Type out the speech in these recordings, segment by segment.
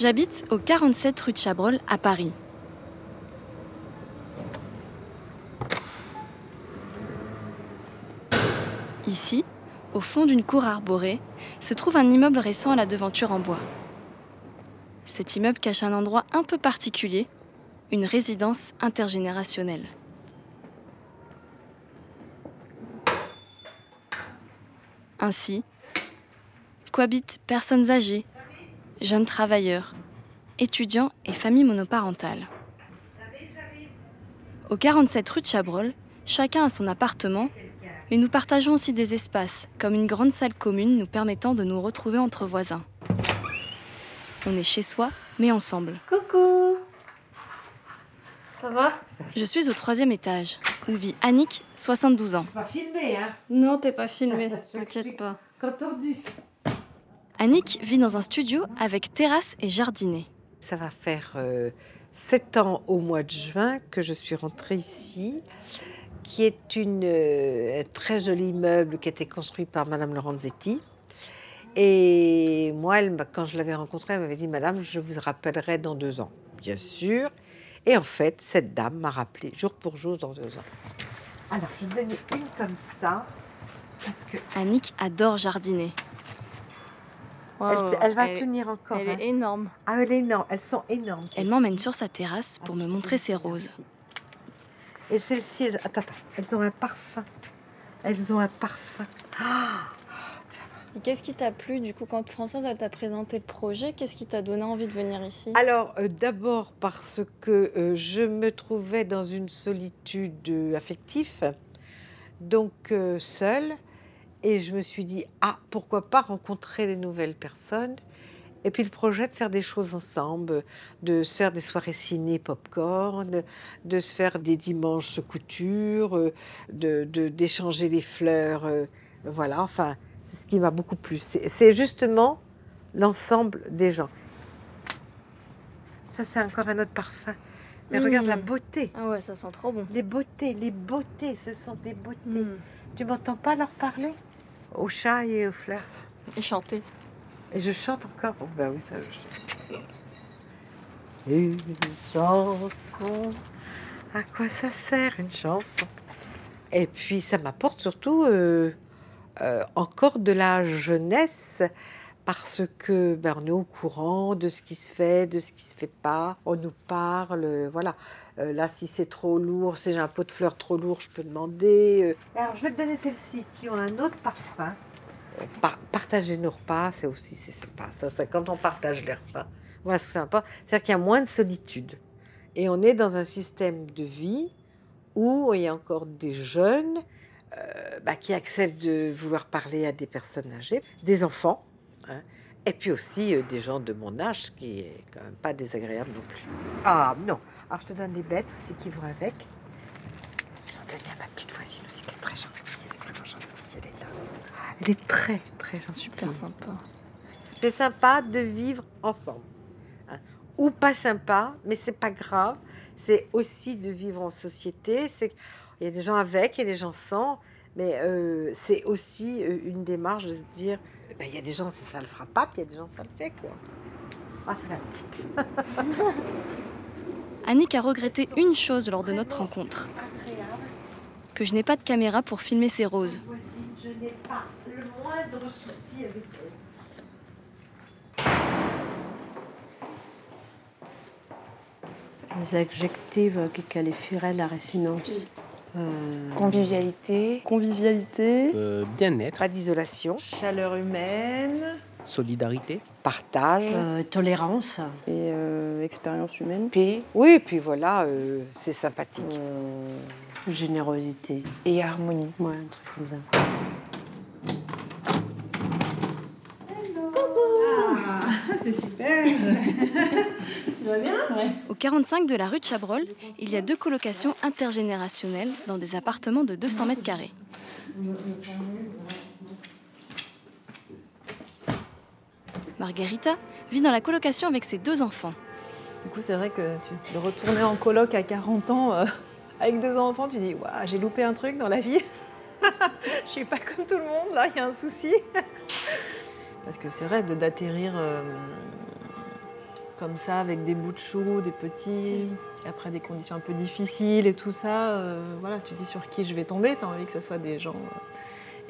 J'habite au 47 rue de Chabrol à Paris. Ici, au fond d'une cour arborée, se trouve un immeuble récent à la devanture en bois. Cet immeuble cache un endroit un peu particulier, une résidence intergénérationnelle. Ainsi, cohabitent personnes âgées, jeunes travailleurs, étudiants et familles monoparentales. Au 47 rue de Chabrol, chacun a son appartement, mais nous partageons aussi des espaces, comme une grande salle commune nous permettant de nous retrouver entre voisins. On est chez soi, mais ensemble. Coucou Ça va? Je suis au troisième étage, où vit Annick, 72 ans. Pas filmé, hein? Non, t'es pas filmé, Je t'inquiète pas. Entendu. Annick vit dans un studio avec terrasse et jardinet. Ça va faire euh, sept ans au mois de juin que je suis rentrée ici, qui est une, euh, un très joli immeuble qui a été construit par Madame Lorenzetti. Et moi, elle quand je l'avais rencontrée, elle m'avait dit Madame, je vous rappellerai dans deux ans. Bien sûr. Et en fait, cette dame m'a rappelé jour pour jour dans deux ans. Alors, je vais donner une comme ça. Parce que Annick adore jardiner. Elle, va elle- tenir encore. Elle hein. est énorme. Ah, elle est énorme. Elles sont énormes. Elle m'emmène sur sa terrasse pour me montrer ses roses. Et celles-ci, elles... Attends, attends, elles ont un parfum. Elles ont un parfum. Ah Et qu'est-ce qui t'a plu du coup quand Françoise elle t'a présenté le projet Qu'est-ce qui t'a donné envie de venir ici? Alors, euh, d'abord parce que euh, je me trouvais dans une solitude euh, affective, donc euh, seule, et je me suis dit, ah, pourquoi pas rencontrer des nouvelles personnes et puis le projet de faire des choses ensemble, de se faire des soirées ciné popcorn, de se faire des dimanches couture, de de- d'échanger les fleurs, euh, voilà, enfin, c'est ce qui m'a beaucoup plu. C'est justement l'ensemble des gens. Ça, c'est encore un autre parfum. Mais regarde la beauté. Ah ouais, ça sent trop bon. Les beautés, les beautés, ce sont des beautés. Mm. Tu m'entends pas leur parler? Aux chats et aux fleurs. Et chanter. Et je chante encore. Oh, ben oui, ça je chante. Une chanson. À quoi ça sert une chanson? Et puis ça m'apporte surtout euh, euh, encore de la jeunesse parce que ben, on est au courant de ce qui se fait, de ce qui se fait pas. On nous parle, voilà. Euh, là, si c'est trop lourd, si j'ai un pot de fleurs trop lourd, je peux demander. euh. Alors, je vais te donner celles-ci qui ont un autre parfum. Par- partager nos repas, c'est aussi c'est sympa. Ça, c'est quand on partage les repas. Voilà, c'est sympa. C'est-à-dire qu'il y a moins de solitude. Et on est dans un système de vie où il y a encore des jeunes euh, bah, qui acceptent de vouloir parler à des personnes âgées, des enfants, hein, et puis aussi euh, des gens de mon âge, ce qui est quand même pas désagréable non plus. Ah non. Alors je te donne les bêtes aussi qui vont avec. J'en donne à ma petite voisine aussi qui est très gentille. Elle est vraiment gentille. Elle est là. Elle est très très gentille. Super sympa. C'est sympa de vivre ensemble. hein. Ou pas sympa, mais c'est pas grave. C'est aussi de vivre en société. C'est il y a des gens avec, a des gens sans, mais euh, c'est aussi euh, une démarche de se dire, ben, il y a des gens ça, ça le fera pas, puis il y a des gens ça le fait quoi. Ah c'est la petite. Annick a regretté une chose lors de notre rencontre que je n'ai pas de caméra pour filmer ses roses. Je n'ai pas le moindre souci avec elle. Les adjectifs qui qualifieraient la résinence. Euh, Convivialité. Convivialité. Euh, bien-être, Pas d'isolation, Chaleur humaine. solidarité, partage. euh, tolérance. Et euh, expérience humaine. Paix. Oui, et puis voilà, euh, c'est sympathique. Générosité. Et harmonie. Ouais, un truc comme ça. Au 45 de la rue de Chabrol, il y a deux colocations intergénérationnelles dans des appartements de 200 mètres carrés. Margarita vit dans la colocation avec ses deux enfants. Du coup, c'est vrai que tu, de retourner en coloc à 40 ans euh, avec deux enfants, tu dis Waouh, j'ai loupé un truc dans la vie. Je suis pas comme tout le monde, là, il y a un souci. Parce que c'est vrai de- d'atterrir euh, comme ça, avec des bouts de chou, des petits, et après des conditions un peu difficiles et tout ça. euh, voilà, tu dis sur qui je vais tomber, tu as envie que ce soit des gens euh,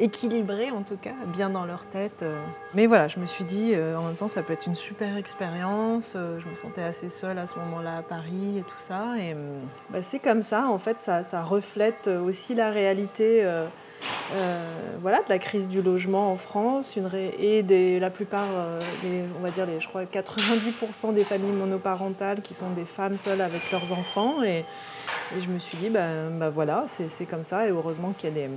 équilibrés en tout cas, bien dans leur tête. euh. Mais voilà, je me suis dit, euh, en même temps, ça peut être une super expérience. euh, je me sentais assez seule à ce moment-là à Paris et tout ça. Et euh, bah, c'est comme ça, en fait, ça, ça reflète aussi la réalité. voilà, de la crise du logement en France et des, la plupart, on va dire, je crois 90% des familles monoparentales qui sont des femmes seules avec leurs enfants. Et, je me suis dit, bah, bah voilà, c'est comme ça. Et heureusement qu'il y a des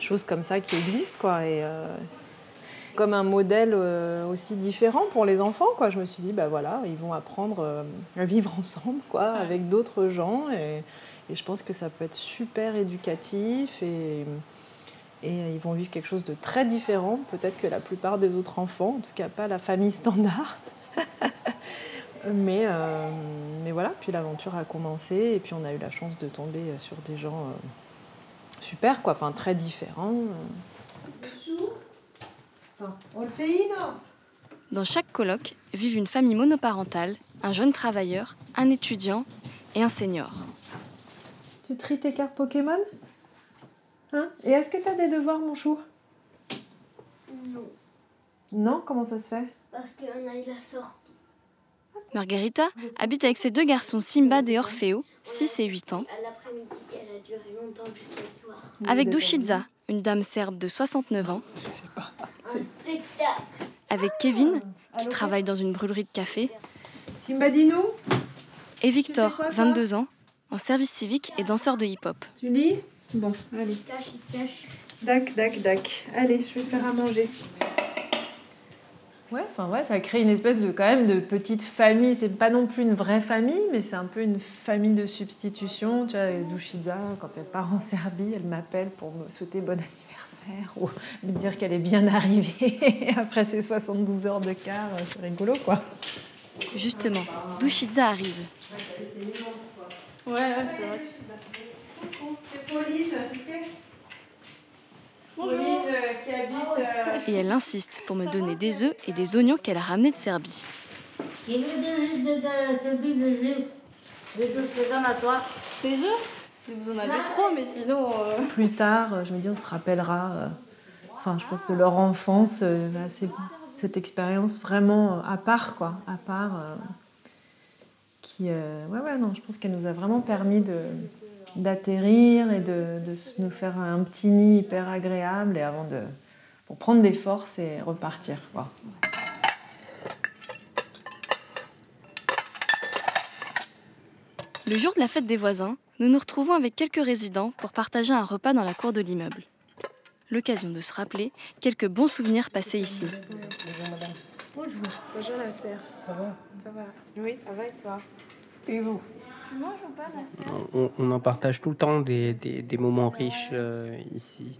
choses comme ça qui existent. Quoi, et, euh, comme un modèle euh, aussi différent pour les enfants. Quoi. Je me suis dit, bah voilà, ils vont apprendre euh, à vivre ensemble quoi, avec d'autres gens. Et, et je pense que ça peut être super éducatif. Et, et ils vont vivre quelque chose de très différent, peut-être que la plupart des autres enfants, en tout cas pas la famille standard. mais, euh, mais voilà, puis l'aventure a commencé et puis on a eu la chance de tomber sur des gens euh, super, quoi, enfin très différents. On le fait, non? Dans chaque colloque vivent une famille monoparentale, un jeune travailleur, un étudiant et un senior. Tu tries tes cartes Pokémon? Hein? Et est-ce que tu as des devoirs, mon chou? Non, Non? Comment ça se fait? Parce qu'Anaï l'a sorti. Margarita habite avec ses deux garçons Simbad et Orfeo, 6 et 8 ans, À l'après-midi, elle a duré longtemps jusqu'à le soir. avec Dushitza, une dame serbe de 69 ans, Un spectacle. avec Kevin, qui Allô, travaille dans une brûlerie de café, Simbadinou et Victor, Tu fais quoi, toi 22 ans, en service civique et danseur de hip-hop. Tu lis? Bon, allez. Il se cache, il se cache. Dac, dac, dac. Allez, je vais faire à manger. Ouais, enfin ouais, ça crée une espèce de quand même de petite famille. C'est pas non plus une vraie famille, mais c'est un peu une famille de substitution. Tu vois, Dushitza, quand elle part en Serbie, elle m'appelle pour me souhaiter bon anniversaire ou me dire qu'elle est bien arrivée après ses 72 heures de car. C'est rigolo, quoi. Justement, Dushitza arrive. Ouais, ouais, c'est vrai. C'est Pauline, tu sais Bonjour. habite. Et elle insiste pour me donner des œufs et des oignons qu'elle a ramenés de Serbie. Il veut des, des, des, celui des œufs. Les à toi. Tes œufs Si vous en avez trop, mais sinon. euh, plus tard, je me dis, on se rappellera, euh, enfin, je pense de leur enfance, euh, c'est cette expérience vraiment euh, à part, quoi, à part, euh, qui, euh, ouais, ouais, non, je pense qu'elle nous a vraiment permis de d'atterrir et de, de nous faire un petit nid hyper agréable et avant de pour prendre des forces et repartir, quoi. Le jour de la fête des voisins, nous nous retrouvons avec quelques résidents pour partager un repas dans la cour de l'immeuble. L'occasion de se rappeler quelques bons souvenirs passés ici. Bonjour la sœur. Ça va? Ça va. Oui, ça va et toi? Et vous? Tu manges ou pas la sœur? On, on en partage tout le temps des, des- des moments riches euh, ici.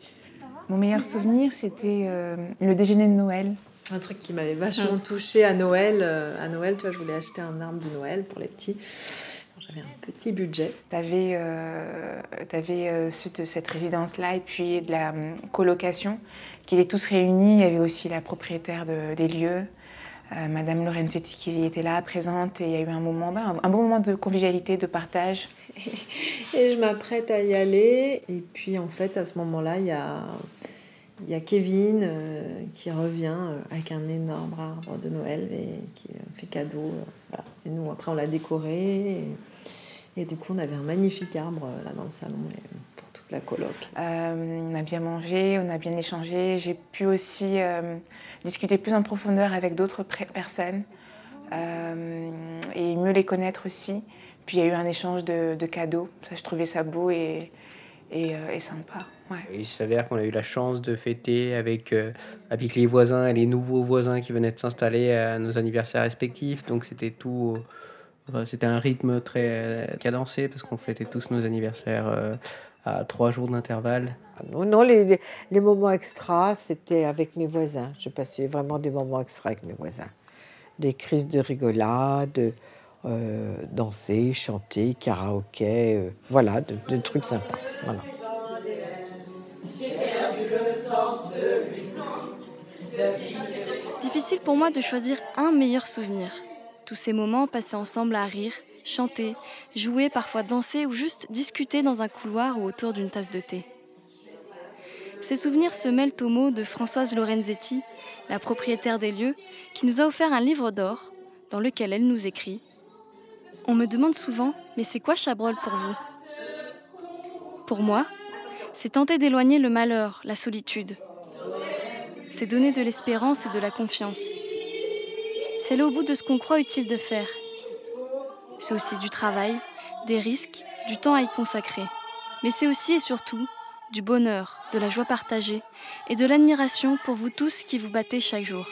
Mon meilleur souvenir, c'était euh, le déjeuner de Noël. Un truc qui m'avait vachement touchée à Noël. euh, à Noël, tu vois, je voulais acheter un arbre de Noël pour les petits. J'avais un petit budget. T'avais euh, t'avais, euh, de cette résidence-là et puis de la hum, colocation qui étaient tous réunis. Il y avait aussi la propriétaire de- des lieux, euh, Madame Lorenzetti qui était là, présente. Et il y a eu un moment, ben, un, bon moment de convivialité, de partage. Et je m'apprête à y aller. Et puis, en fait, à ce moment-là, il y a, Kevin euh, qui revient euh, avec un énorme arbre de Noël et qui fait cadeau. Et nous, après, on l'a décoré. Et, du coup, on avait un magnifique arbre là dans le salon la coloc. Euh, on a bien mangé, on a bien échangé. J'ai pu aussi euh, discuter plus en profondeur avec d'autres personnes euh, et mieux les connaître aussi. Puis il y a eu un échange de, de cadeaux. Ça, je trouvais ça beau et, et, euh, et sympa. Ouais. Il s'avère qu'on a eu la chance de fêter avec, euh, avec les voisins et les nouveaux voisins qui venaient de s'installer à nos anniversaires respectifs. Donc c'était tout. euh, c'était un rythme très cadencé parce qu'on fêtait tous nos anniversaires euh, à trois jours d'intervalle. Non, non, les, les- les moments extras, c'était avec mes voisins. Je passais vraiment des moments extras avec mes voisins. Des crises de rigolade, euh, danser, chanter, karaoké, euh, voilà, de- des trucs sympas. Voilà. Difficile pour moi de choisir un meilleur souvenir. Tous ces moments passés ensemble à rire, chanter, jouer, parfois danser ou juste discuter dans un couloir ou autour d'une tasse de thé. Ces souvenirs se mêlent aux mots de Françoise Lorenzetti, la propriétaire des lieux, qui nous a offert un livre d'or dans lequel elle nous écrit On me demande souvent, mais c'est quoi Chabrol pour vous? Pour moi, c'est tenter d'éloigner le malheur, la solitude. C'est donner de l'espérance et de la confiance. C'est aller au bout de ce qu'on croit utile de faire. C'est aussi du travail, des risques, du temps à y consacrer. Mais c'est aussi et surtout du bonheur, de la joie partagée et de l'admiration pour vous tous qui vous battez chaque jour.